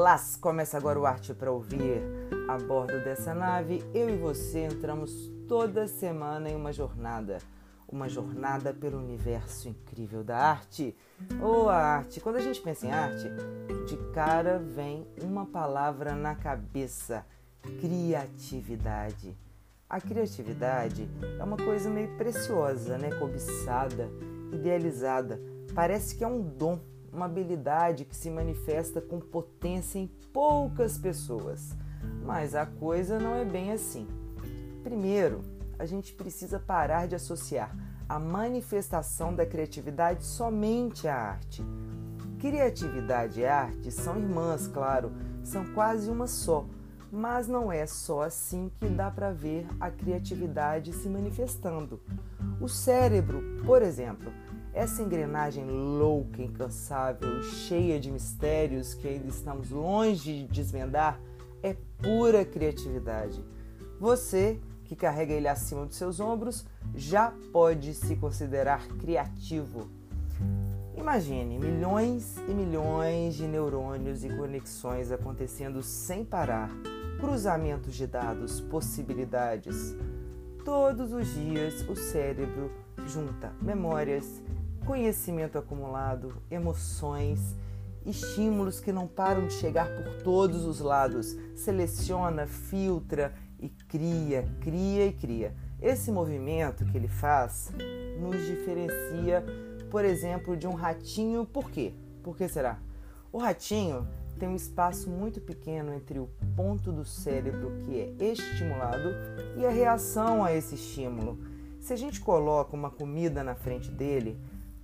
Olá, começa agora o Arte para Ouvir. A bordo dessa nave, eu e você entramos toda semana em uma jornada. Uma jornada pelo universo incrível da arte. Ou oh, a arte. Quando a gente pensa em arte, de cara vem uma palavra na cabeça: criatividade. A criatividade é uma coisa meio preciosa, né? Cobiçada, idealizada. Parece que é um dom uma habilidade que se manifesta com potência em poucas pessoas. Mas a coisa não é bem assim. Primeiro, a gente precisa parar de associar a manifestação da criatividade somente à arte. Criatividade e arte são irmãs, claro, são quase uma só, mas não é só assim que dá para ver a criatividade se manifestando. O cérebro, por exemplo, essa engrenagem louca, incansável, cheia de mistérios que ainda estamos longe de desvendar, é pura criatividade. Você, que carrega ele acima dos seus ombros, já pode se considerar criativo. Imagine milhões e milhões de neurônios e conexões acontecendo sem parar, cruzamentos de dados, possibilidades. Todos os dias o cérebro junta memórias, conhecimento acumulado, emoções, estímulos que não param de chegar por todos os lados. Seleciona, filtra e cria, cria e cria. Esse movimento que ele faz nos diferencia, por exemplo, de um ratinho. Por quê? Por que será? O ratinho tem um espaço muito pequeno entre o ponto do cérebro que é estimulado e a reação a esse estímulo. Se a gente coloca uma comida na frente dele,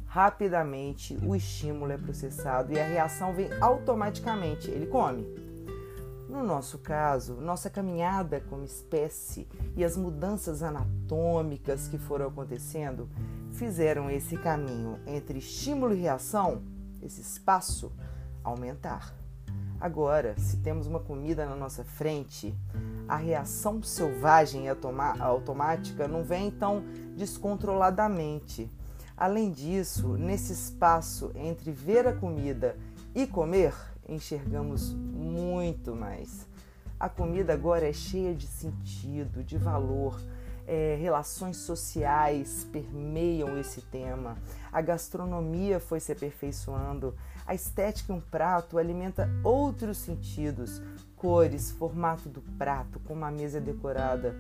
rapidamente o estímulo é processado e a reação vem automaticamente, ele come. No nosso caso, nossa caminhada como espécie e as mudanças anatômicas que foram acontecendo fizeram esse caminho entre estímulo e reação, esse espaço, aumentar. Agora, se temos uma comida na nossa frente, a reação selvagem e automática não vem tão descontroladamente. Além disso, nesse espaço entre ver a comida e comer, enxergamos muito mais. A comida agora é cheia de sentido, de valor. É, relações sociais permeiam esse tema. A gastronomia foi se aperfeiçoando. A estética em um prato alimenta outros sentidos, cores, formato do prato, como a mesa é decorada.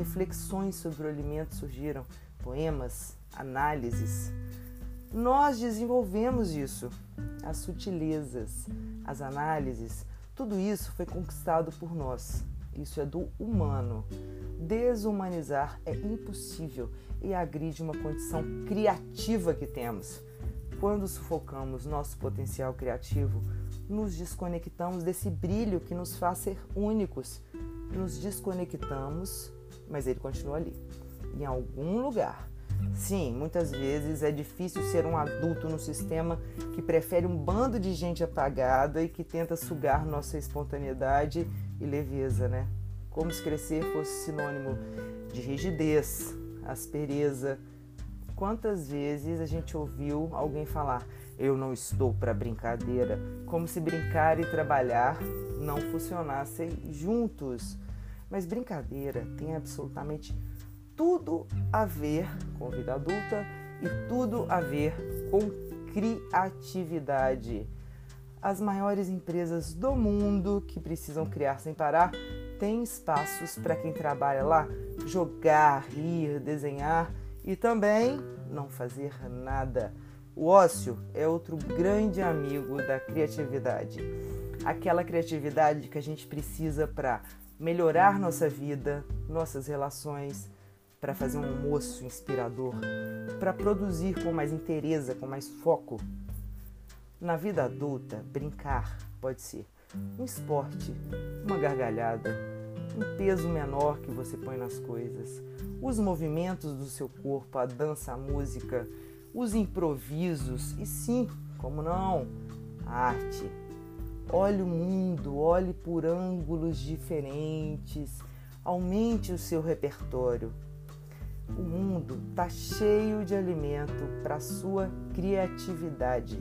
Reflexões sobre o alimento surgiram, poemas, análises. Nós desenvolvemos isso, as sutilezas, as análises, tudo isso foi conquistado por nós. Isso é do humano. Desumanizar é impossível e agride uma condição criativa que temos. Quando sufocamos nosso potencial criativo, nos desconectamos desse brilho que nos faz ser únicos. Nos desconectamos, mas ele continua ali, em algum lugar Sim, muitas vezes é difícil ser um adulto no sistema que prefere um bando de gente apagada e que tenta sugar nossa espontaneidade e leveza, né? Como se crescer fosse sinônimo de rigidez, aspereza. Quantas vezes a gente ouviu alguém falar: "Eu não estou para brincadeira", como se brincar e trabalhar não funcionassem juntos. Mas brincadeira tem absolutamente tudo a ver com vida adulta e tudo a ver com criatividade. As maiores empresas do mundo que precisam criar sem parar têm espaços para quem trabalha lá jogar, rir, desenhar e também não fazer nada. O ócio é outro grande amigo da criatividade. Aquela criatividade que a gente precisa para melhorar nossa vida, nossas relações, para fazer um almoço inspirador, para produzir com mais interesse, com mais foco. Na vida adulta, brincar pode ser um esporte, uma gargalhada, um peso menor que você põe nas coisas, os movimentos do seu corpo, a dança, a música, os improvisos e sim, como não, a arte. Olhe o mundo, olhe por ângulos diferentes, aumente o seu repertório. O mundo está cheio de alimento para sua criatividade.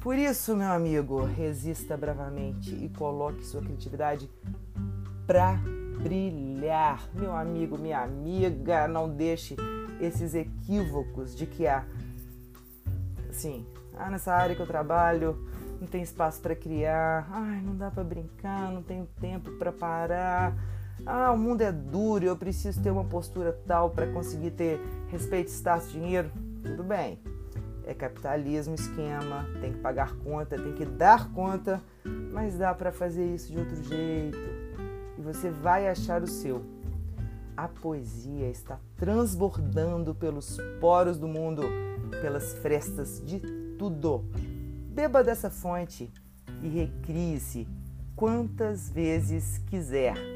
Por isso, meu amigo, resista bravamente e coloque sua criatividade para brilhar. Meu amigo, minha amiga, não deixe esses equívocos de que há assim, ah, nessa área que eu trabalho não tem espaço para criar, ai, não dá para brincar, não tenho tempo para parar. Ah, o mundo é duro, eu preciso ter uma postura tal para conseguir ter respeito, status, dinheiro. Tudo bem. É capitalismo, esquema, tem que pagar conta, tem que dar conta, mas dá para fazer isso de outro jeito. E você vai achar o seu. A poesia está transbordando pelos poros do mundo, pelas frestas de tudo. Beba dessa fonte e recrie-se quantas vezes quiser.